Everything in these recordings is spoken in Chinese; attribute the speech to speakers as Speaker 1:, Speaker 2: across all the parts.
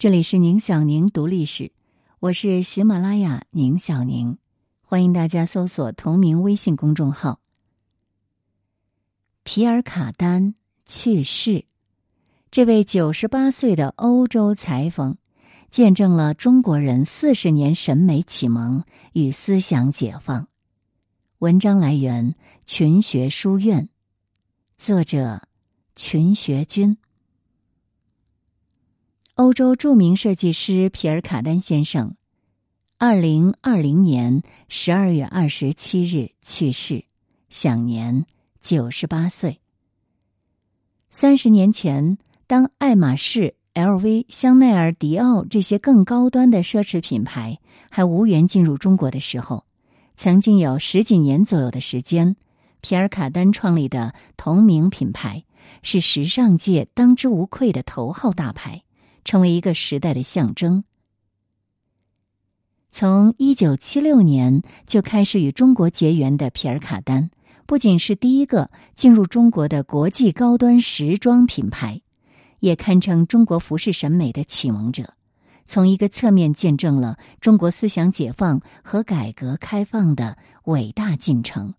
Speaker 1: 这里是宁小宁读历史，我是喜马拉雅宁小宁，欢迎大家搜索同名微信公众号。皮尔卡丹去世，这位九十八岁的欧洲裁缝，见证了中国人四十年审美启蒙与思想解放。文章来源群学书院，作者群学君。欧洲著名设计师皮尔·卡丹先生，二零二零年十二月二十七日去世，享年九十八岁。三十年前，当爱马仕、LV、香奈儿、迪奥这些更高端的奢侈品牌还无缘进入中国的时候，曾经有十几年左右的时间，皮尔·卡丹创立的同名品牌是时尚界当之无愧的头号大牌。成为一个时代的象征。从一九七六年就开始与中国结缘的皮尔卡丹，不仅是第一个进入中国的国际高端时装品牌，也堪称中国服饰审美的启蒙者，从一个侧面见证了中国思想解放和改革开放的伟大进程。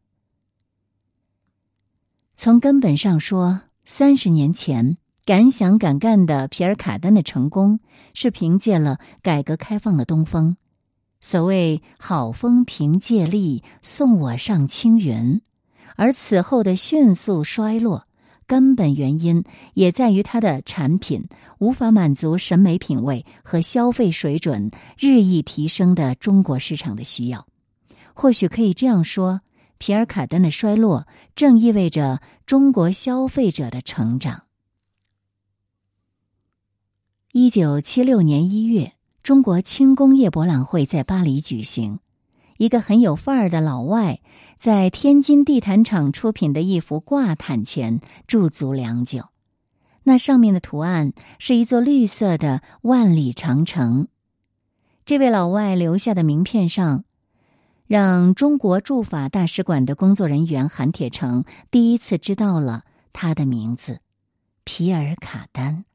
Speaker 1: 从根本上说，三十年前。敢想敢干的皮尔卡丹的成功，是凭借了改革开放的东风。所谓“好风凭借力，送我上青云”，而此后的迅速衰落，根本原因也在于他的产品无法满足审美品味和消费水准日益提升的中国市场的需要。或许可以这样说：皮尔卡丹的衰落，正意味着中国消费者的成长。一九七六年一月，中国轻工业博览会在巴黎举行。一个很有范儿的老外在天津地毯厂出品的一幅挂毯前驻足良久。那上面的图案是一座绿色的万里长城。这位老外留下的名片上，让中国驻法大使馆的工作人员韩铁成第一次知道了他的名字——皮尔卡丹。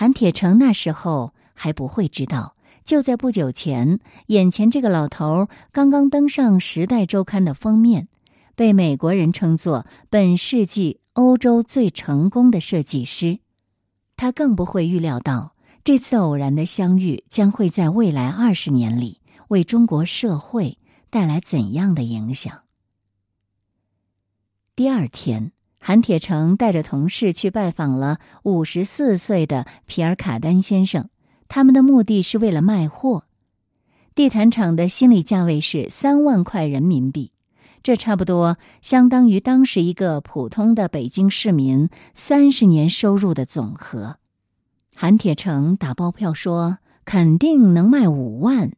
Speaker 1: 韩铁成那时候还不会知道，就在不久前，眼前这个老头刚刚登上《时代周刊》的封面，被美国人称作本世纪欧洲最成功的设计师。他更不会预料到，这次偶然的相遇将会在未来二十年里为中国社会带来怎样的影响。第二天。韩铁成带着同事去拜访了五十四岁的皮尔卡丹先生，他们的目的是为了卖货。地毯厂的心理价位是三万块人民币，这差不多相当于当时一个普通的北京市民三十年收入的总和。韩铁成打包票说肯定能卖五万，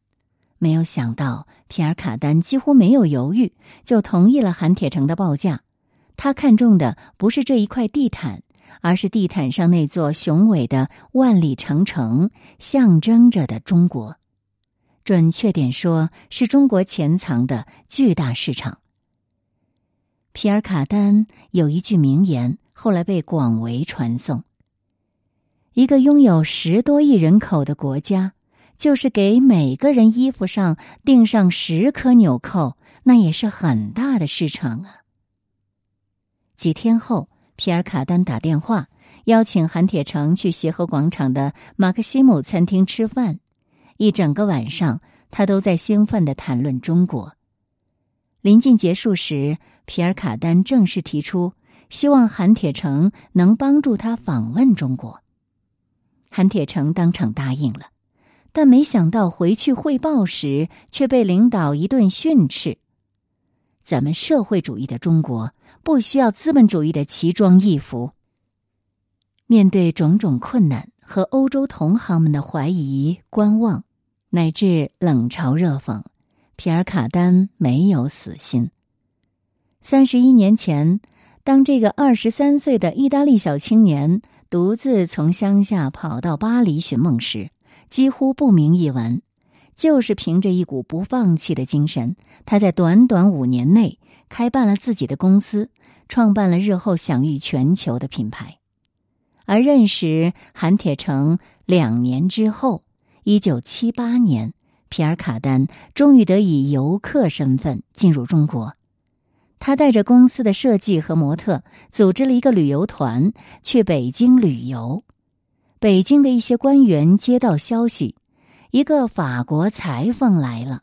Speaker 1: 没有想到皮尔卡丹几乎没有犹豫就同意了韩铁成的报价。他看中的不是这一块地毯，而是地毯上那座雄伟的万里长城，象征着的中国。准确点说，是中国潜藏的巨大市场。皮尔卡丹有一句名言，后来被广为传颂：一个拥有十多亿人口的国家，就是给每个人衣服上钉上十颗纽扣，那也是很大的市场啊。几天后，皮尔卡丹打电话邀请韩铁成去协和广场的马克西姆餐厅吃饭。一整个晚上，他都在兴奋的谈论中国。临近结束时，皮尔卡丹正式提出，希望韩铁成能帮助他访问中国。韩铁成当场答应了，但没想到回去汇报时，却被领导一顿训斥：“咱们社会主义的中国。”不需要资本主义的奇装异服。面对种种困难和欧洲同行们的怀疑、观望，乃至冷嘲热讽，皮尔卡丹没有死心。三十一年前，当这个二十三岁的意大利小青年独自从乡下跑到巴黎寻梦时，几乎不名一文。就是凭着一股不放弃的精神，他在短短五年内。开办了自己的公司，创办了日后享誉全球的品牌。而认识韩铁成两年之后，一九七八年，皮尔卡丹终于得以游客身份进入中国。他带着公司的设计和模特，组织了一个旅游团去北京旅游。北京的一些官员接到消息，一个法国裁缝来了。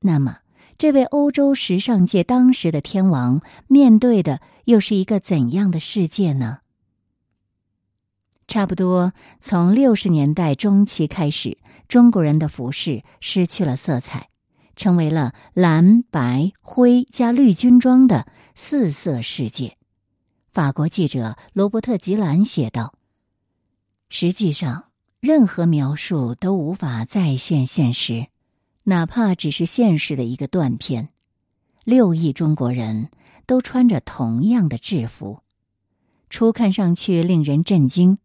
Speaker 1: 那么，这位欧洲时尚界当时的天王面对的又是一个怎样的世界呢？差不多从六十年代中期开始，中国人的服饰失去了色彩，成为了蓝、白、灰加绿军装的四色世界。法国记者罗伯特·吉兰写道：“实际上，任何描述都无法再现现实，哪怕只是现实的一个断片。六亿中国人都穿着同样的制服，初看上去令人震惊。”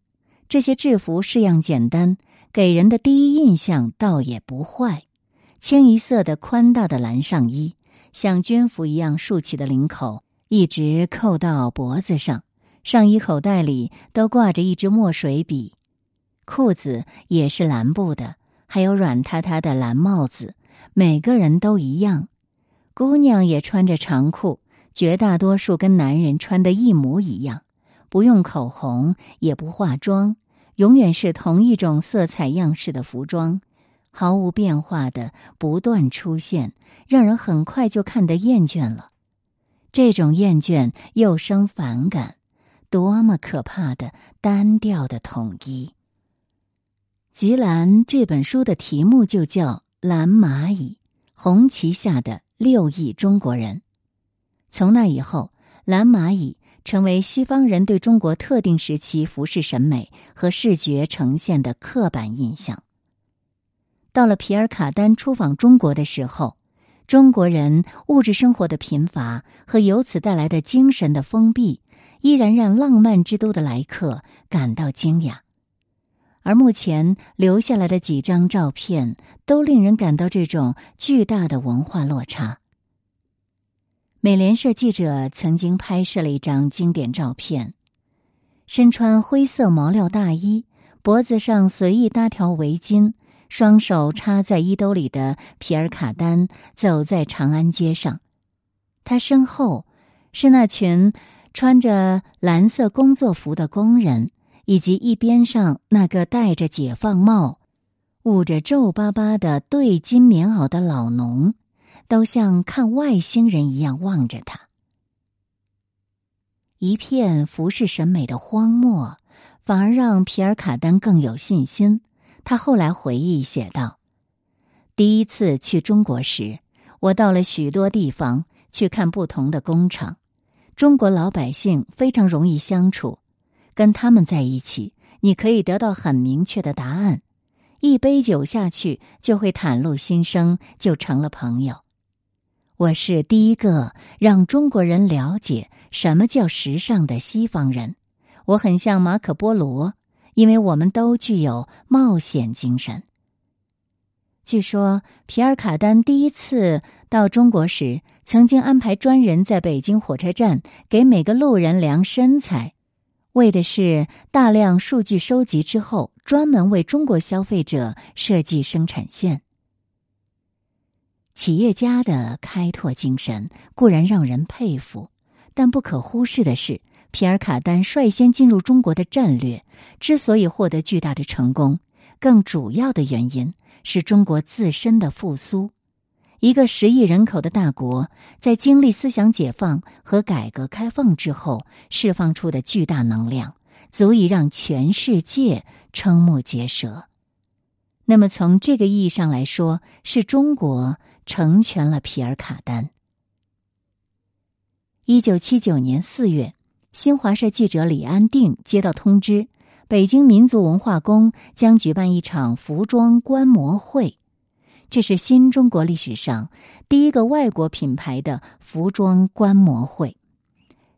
Speaker 1: 这些制服式样简单，给人的第一印象倒也不坏。清一色的宽大的蓝上衣，像军服一样竖起的领口一直扣到脖子上，上衣口袋里都挂着一支墨水笔。裤子也是蓝布的，还有软塌塌的蓝帽子。每个人都一样，姑娘也穿着长裤，绝大多数跟男人穿的一模一样。不用口红，也不化妆，永远是同一种色彩样式的服装，毫无变化的不断出现，让人很快就看得厌倦了。这种厌倦又生反感，多么可怕的单调的统一！吉兰这本书的题目就叫《蓝蚂蚁红旗下的六亿中国人》。从那以后，蓝蚂蚁。成为西方人对中国特定时期服饰审美和视觉呈现的刻板印象。到了皮尔卡丹出访中国的时候，中国人物质生活的贫乏和由此带来的精神的封闭，依然让浪漫之都的来客感到惊讶。而目前留下来的几张照片，都令人感到这种巨大的文化落差。美联社记者曾经拍摄了一张经典照片，身穿灰色毛料大衣，脖子上随意搭条围巾，双手插在衣兜里的皮尔卡丹走在长安街上。他身后是那群穿着蓝色工作服的工人，以及一边上那个戴着解放帽、捂着皱巴巴的对襟棉袄的老农。都像看外星人一样望着他，一片服饰审美的荒漠，反而让皮尔卡丹更有信心。他后来回忆写道：“第一次去中国时，我到了许多地方去看不同的工厂。中国老百姓非常容易相处，跟他们在一起，你可以得到很明确的答案。一杯酒下去，就会袒露心声，就成了朋友。”我是第一个让中国人了解什么叫时尚的西方人。我很像马可波罗，因为我们都具有冒险精神。据说皮尔卡丹第一次到中国时，曾经安排专人在北京火车站给每个路人量身材，为的是大量数据收集之后，专门为中国消费者设计生产线。企业家的开拓精神固然让人佩服，但不可忽视的是，皮尔卡丹率先进入中国的战略之所以获得巨大的成功，更主要的原因是中国自身的复苏。一个十亿人口的大国，在经历思想解放和改革开放之后，释放出的巨大能量，足以让全世界瞠目结舌。那么，从这个意义上来说，是中国。成全了皮尔卡丹。一九七九年四月，新华社记者李安定接到通知，北京民族文化宫将举办一场服装观摩会，这是新中国历史上第一个外国品牌的服装观摩会。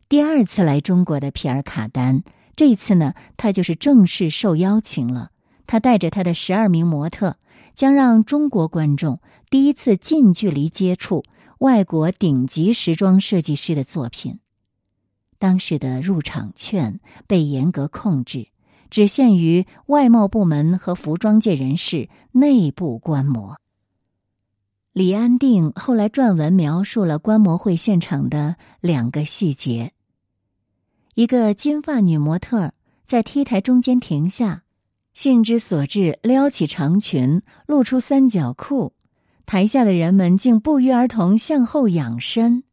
Speaker 1: 第二次来中国的皮尔卡丹，这次呢，他就是正式受邀请了。他带着他的十二名模特，将让中国观众第一次近距离接触外国顶级时装设计师的作品。当时的入场券被严格控制，只限于外贸部门和服装界人士内部观摩。李安定后来撰文描述了观摩会现场的两个细节：一个金发女模特在 T 台中间停下，兴之所至撩起长裙，露出三角裤，台下的人们竟不约而同向后仰身，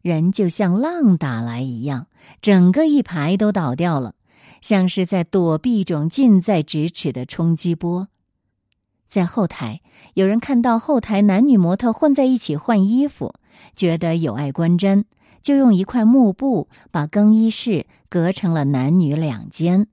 Speaker 1: 人就像浪打来一样，整个一排都倒掉了。像是在躲避一种近在咫尺的冲击波。在后台，有人看到后台男女模特混在一起换衣服，觉得有碍观瞻，就用一块幕布把更衣室隔成了男女两间。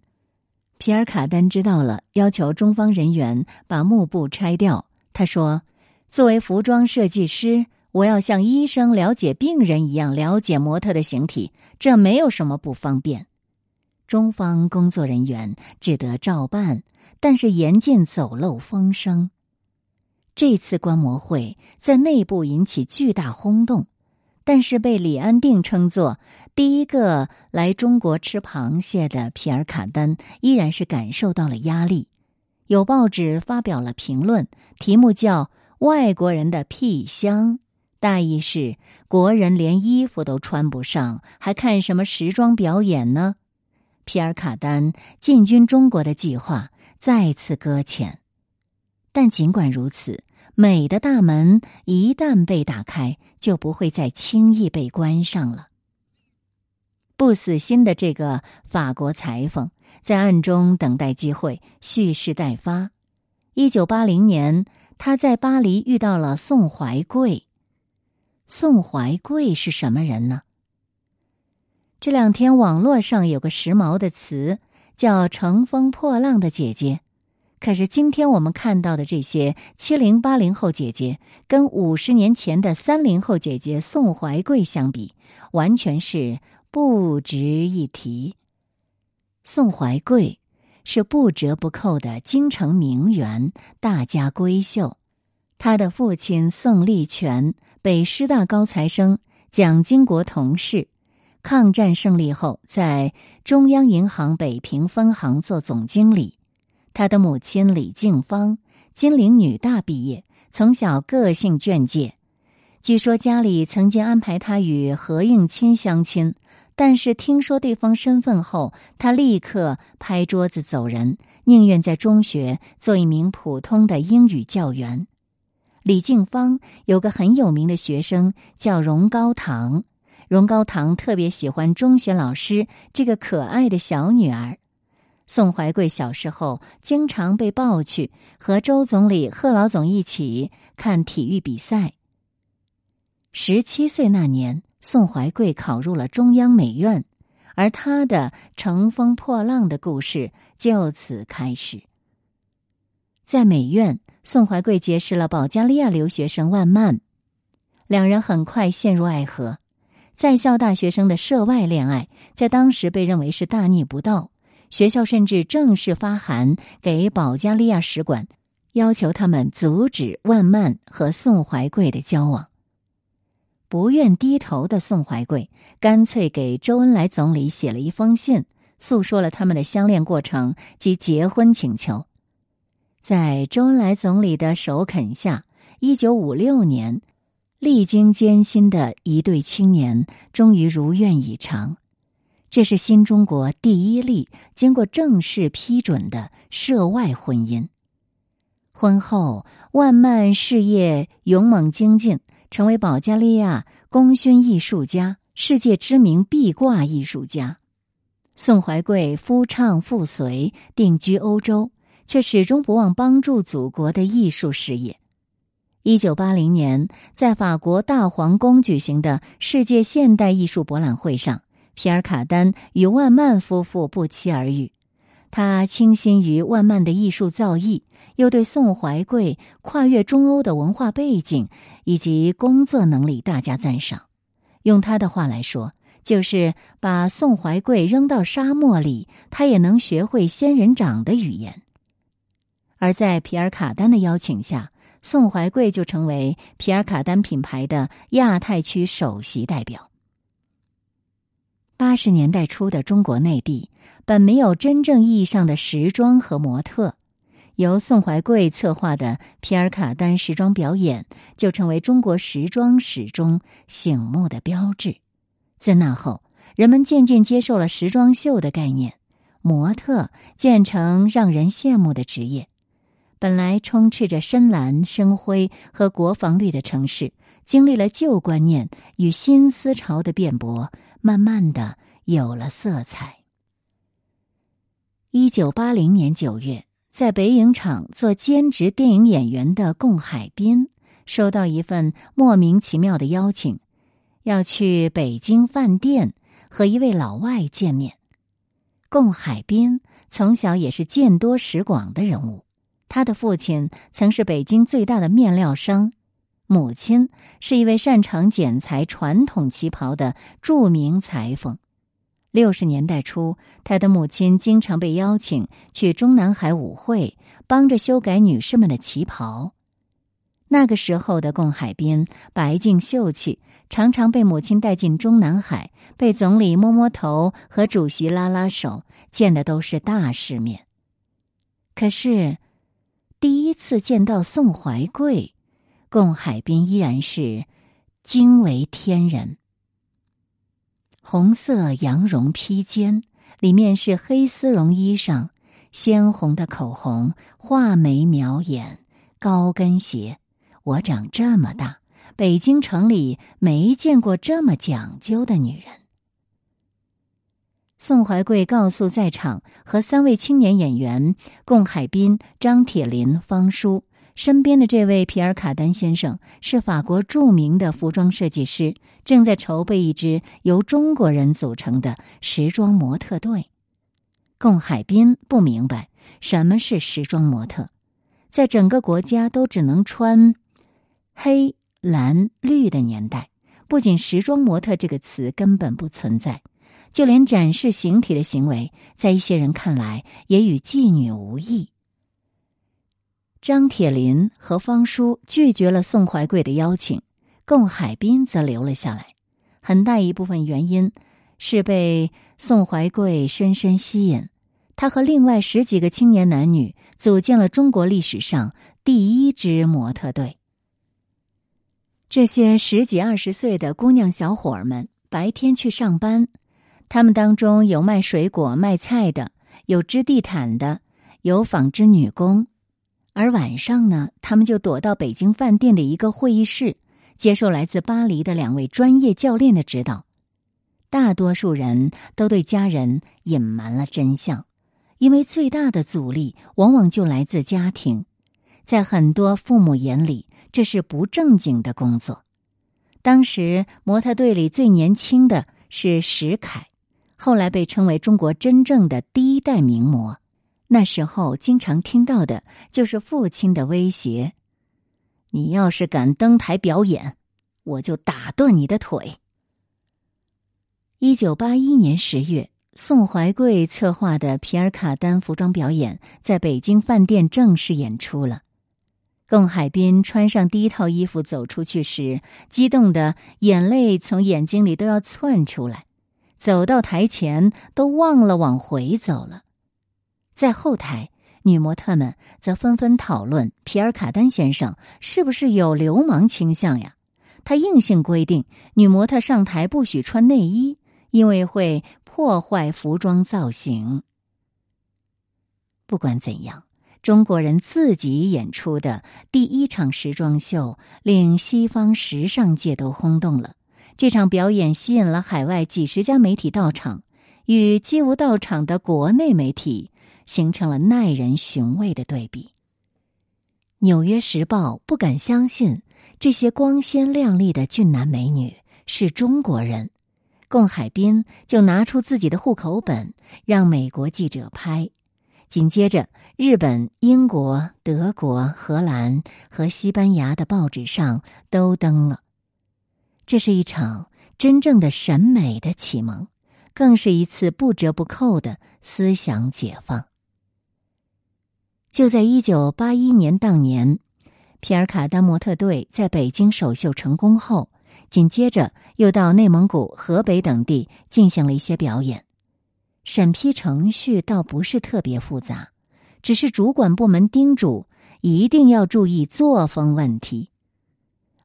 Speaker 1: 皮尔卡丹知道了，要求中方人员把幕布拆掉。他说：“作为服装设计师，我要像医生了解病人一样了解模特的形体，这没有什么不方便。”中方工作人员只得照办，但是严禁走漏风声。这次观摩会在内部引起巨大轰动，但是被李安定称作第一个来中国吃螃蟹的皮尔卡丹依然是感受到了压力。有报纸发表了评论，题目叫《外国人的屁香》，大意是国人连衣服都穿不上，还看什么时装表演呢？皮尔卡丹进军中国的计划再次搁浅，但尽管如此，美的大门一旦被打开，就不会再轻易被关上了。不死心的这个法国裁缝在暗中等待机会，蓄势待发。一九八零年，他在巴黎遇到了宋怀贵。宋怀贵是什么人呢？这两天网络上有个时髦的词叫“乘风破浪的姐姐”，可是今天我们看到的这些七零八零后姐姐，跟五十年前的三零后姐姐宋怀贵相比，完全是不值一提。宋怀贵是不折不扣的京城名媛、大家闺秀，她的父亲宋立权，北师大高材生，蒋经国同事。抗战胜利后，在中央银行北平分行做总经理。他的母亲李静芳，金陵女大毕业，从小个性狷介。据说家里曾经安排他与何应钦相亲，但是听说对方身份后，他立刻拍桌子走人，宁愿在中学做一名普通的英语教员。李静芳有个很有名的学生叫荣高堂。荣高堂特别喜欢中学老师这个可爱的小女儿。宋怀贵小时候经常被抱去和周总理、贺老总一起看体育比赛。十七岁那年，宋怀贵考入了中央美院，而他的乘风破浪的故事就此开始。在美院，宋怀贵结识了保加利亚留学生万曼，两人很快陷入爱河。在校大学生的涉外恋爱，在当时被认为是大逆不道。学校甚至正式发函给保加利亚使馆，要求他们阻止万曼和宋怀贵的交往。不愿低头的宋怀贵，干脆给周恩来总理写了一封信，诉说了他们的相恋过程及结婚请求。在周恩来总理的首肯下，一九五六年。历经艰辛的一对青年终于如愿以偿，这是新中国第一例经过正式批准的涉外婚姻。婚后，万曼事业勇猛精进，成为保加利亚功勋艺术家、世界知名壁挂艺术家。宋怀贵夫唱妇随，定居欧洲，却始终不忘帮助祖国的艺术事业。一九八零年，在法国大皇宫举行的世界现代艺术博览会上，皮尔卡丹与万曼夫妇不期而遇。他倾心于万曼的艺术造诣，又对宋怀贵跨越中欧的文化背景以及工作能力大加赞赏。用他的话来说，就是把宋怀贵扔到沙漠里，他也能学会仙人掌的语言。而在皮尔卡丹的邀请下。宋怀贵就成为皮尔卡丹品牌的亚太区首席代表。八十年代初的中国内地，本没有真正意义上的时装和模特。由宋怀贵策划的皮尔卡丹时装表演，就成为中国时装史中醒目的标志。自那后，人们渐渐接受了时装秀的概念，模特渐成让人羡慕的职业。本来充斥着深蓝、深灰和国防绿的城市，经历了旧观念与新思潮的辩驳，慢慢的有了色彩。一九八零年九月。在北影厂做兼职电影演员的贡海滨，收到一份莫名其妙的邀请，要去北京饭店和一位老外见面。贡海滨从小也是见多识广的人物，他的父亲曾是北京最大的面料商，母亲是一位擅长剪裁传统旗袍的著名裁缝。六十年代初，他的母亲经常被邀请去中南海舞会，帮着修改女士们的旗袍。那个时候的贡海滨白净秀气，常常被母亲带进中南海，被总理摸摸头和主席拉拉手，见的都是大世面。可是，第一次见到宋怀贵，贡海滨依然是惊为天人。红色羊绒披肩，里面是黑丝绒衣裳，鲜红的口红，画眉描眼，高跟鞋。我长这么大，北京城里没见过这么讲究的女人。宋怀贵告诉在场和三位青年演员贡海滨、张铁林、方舒。身边的这位皮尔卡丹先生是法国著名的服装设计师，正在筹备一支由中国人组成的时装模特队。贡海滨不明白什么是时装模特，在整个国家都只能穿黑、蓝、绿的年代，不仅“时装模特”这个词根本不存在，就连展示形体的行为，在一些人看来也与妓女无异。张铁林和方叔拒绝了宋怀贵的邀请，贡海滨则留了下来。很大一部分原因是被宋怀贵深深吸引。他和另外十几个青年男女组建了中国历史上第一支模特队。这些十几二十岁的姑娘小伙儿们白天去上班，他们当中有卖水果、卖菜的，有织地毯的，有纺织女工。而晚上呢，他们就躲到北京饭店的一个会议室，接受来自巴黎的两位专业教练的指导。大多数人都对家人隐瞒了真相，因为最大的阻力往往就来自家庭。在很多父母眼里，这是不正经的工作。当时模特队里最年轻的是石凯，后来被称为中国真正的第一代名模。那时候经常听到的就是父亲的威胁：“你要是敢登台表演，我就打断你的腿。”一九八一年十月，宋怀贵策划的皮尔卡丹服装表演在北京饭店正式演出了。贡海滨穿上第一套衣服走出去时，激动的眼泪从眼睛里都要窜出来，走到台前都忘了往回走了。在后台，女模特们则纷纷讨论皮尔卡丹先生是不是有流氓倾向呀？他硬性规定女模特上台不许穿内衣，因为会破坏服装造型。不管怎样，中国人自己演出的第一场时装秀令西方时尚界都轰动了。这场表演吸引了海外几十家媒体到场，与几乎到场的国内媒体。形成了耐人寻味的对比。《纽约时报》不敢相信这些光鲜亮丽的俊男美女是中国人，贡海滨就拿出自己的户口本让美国记者拍。紧接着，日本、英国、德国、荷兰和西班牙的报纸上都登了。这是一场真正的审美的启蒙，更是一次不折不扣的思想解放。就在一九八一年当年，皮尔卡丹模特队在北京首秀成功后，紧接着又到内蒙古、河北等地进行了一些表演。审批程序倒不是特别复杂，只是主管部门叮嘱一定要注意作风问题。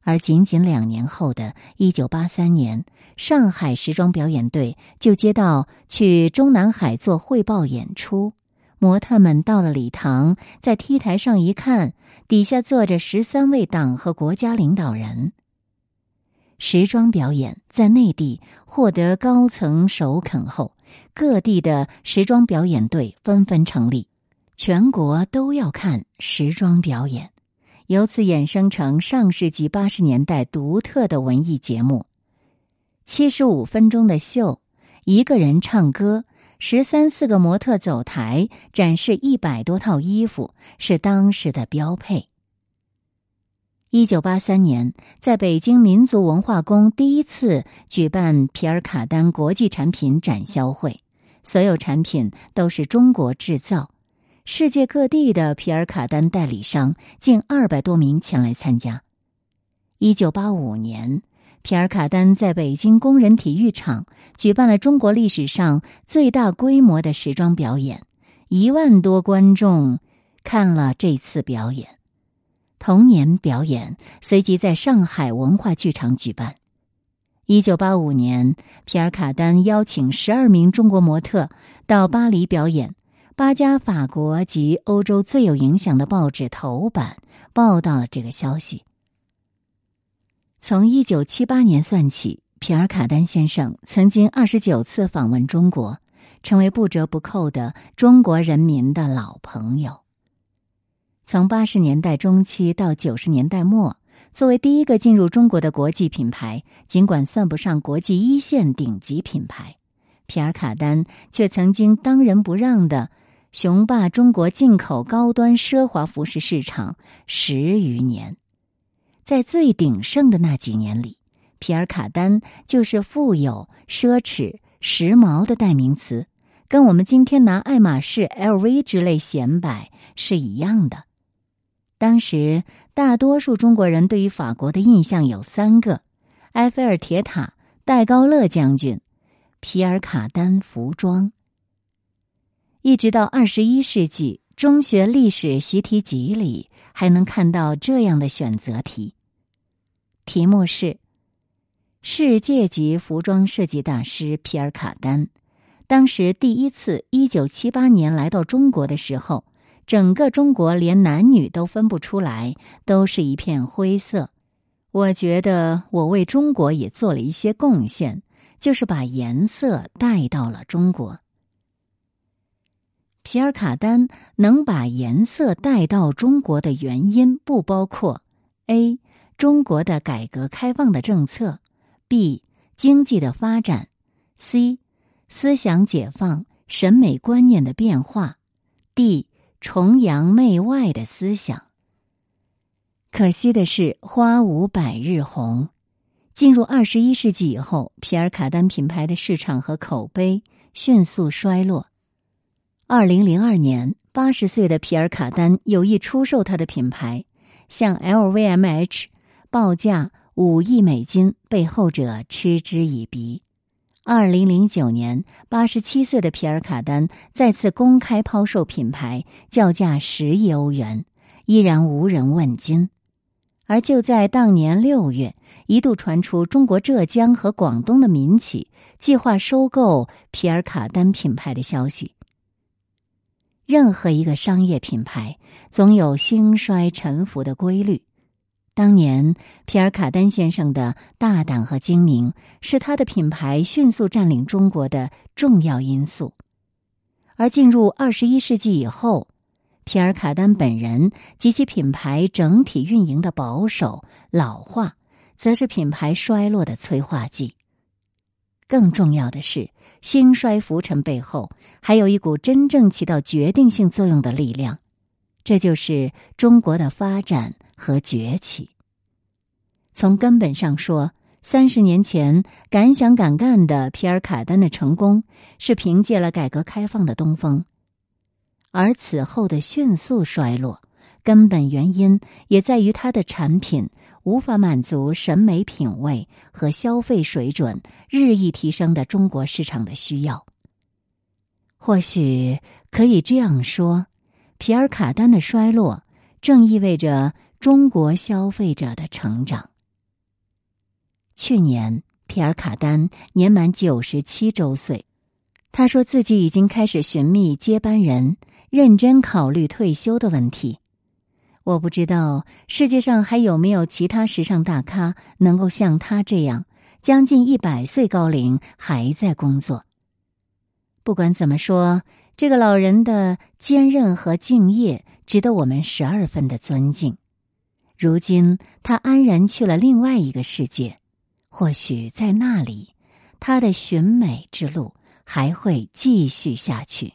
Speaker 1: 而仅仅两年后的一九八三年，上海时装表演队就接到去中南海做汇报演出。模特们到了礼堂，在 T 台上一看，底下坐着十三位党和国家领导人。时装表演在内地获得高层首肯后，各地的时装表演队纷纷成立，全国都要看时装表演。由此衍生成上世纪八十年代独特的文艺节目，七十五分钟的秀，一个人唱歌，十三四个模特走台，展示一百多套衣服，是当时的标配。一九八三年，在北京民族文化宫第一次举办皮尔卡丹国际产品展销会，所有产品都是中国制造。世界各地的皮尔卡丹代理商近二百多名前来参加。一九八五年，皮尔卡丹在北京工人体育场举办了中国历史上最大规模的时装表演，一万多观众看了这次表演。同年，表演随即在上海文化剧场举办。一九八五年，皮尔卡丹邀请十二名中国模特到巴黎表演。八家法国及欧洲最有影响的报纸头版报道了这个消息。从一九七八年算起，皮尔卡丹先生曾经二十九次访问中国，成为不折不扣的中国人民的老朋友。从八十年代中期到九十年代末，作为第一个进入中国的国际品牌，尽管算不上国际一线顶级品牌，皮尔卡丹却曾经当仁不让的。雄霸中国进口高端奢华服饰市场十余年，在最鼎盛的那几年里，皮尔卡丹就是富有、奢侈、时髦的代名词，跟我们今天拿爱马仕、LV 之类显摆是一样的。当时，大多数中国人对于法国的印象有三个：埃菲尔铁塔、戴高乐将军、皮尔卡丹服装。一直到二十一世纪，中学历史习题集里还能看到这样的选择题，题目是：世界级服装设计大师皮尔卡丹，当时第一次一九七八年来到中国的时候，整个中国连男女都分不出来，都是一片灰色。我觉得我为中国也做了一些贡献，就是把颜色带到了中国。皮尔卡丹能把颜色带到中国的原因不包括：A. 中国的改革开放的政策；B. 经济的发展；C. 思想解放、审美观念的变化；D. 崇洋媚外的思想。可惜的是，花无百日红。进入二十一世纪以后，皮尔卡丹品牌的市场和口碑迅速衰落。二零零二年，八十岁的皮尔卡丹有意出售他的品牌，向 LVMH 报价五亿美金，被后者嗤之以鼻。二零零九年，八十七岁的皮尔卡丹再次公开抛售品牌，叫价十亿欧元，依然无人问津。而就在当年六月，一度传出中国浙江和广东的民企计划收购皮尔卡丹品牌的消息。任何一个商业品牌总有兴衰沉浮的规律。当年皮尔卡丹先生的大胆和精明，是他的品牌迅速占领中国的重要因素。而进入二十一世纪以后，皮尔卡丹本人及其品牌整体运营的保守老化，则是品牌衰落的催化剂。更重要的是。兴衰浮沉背后，还有一股真正起到决定性作用的力量，这就是中国的发展和崛起。从根本上说，三十年前敢想敢干的皮尔卡丹的成功，是凭借了改革开放的东风；而此后的迅速衰落，根本原因也在于它的产品。无法满足审美品味和消费水准日益提升的中国市场的需要。或许可以这样说：皮尔卡丹的衰落，正意味着中国消费者的成长。去年，皮尔卡丹年满九十七周岁，他说自己已经开始寻觅接班人，认真考虑退休的问题。我不知道世界上还有没有其他时尚大咖能够像他这样，将近一百岁高龄还在工作。不管怎么说，这个老人的坚韧和敬业值得我们十二分的尊敬。如今，他安然去了另外一个世界，或许在那里，他的寻美之路还会继续下去。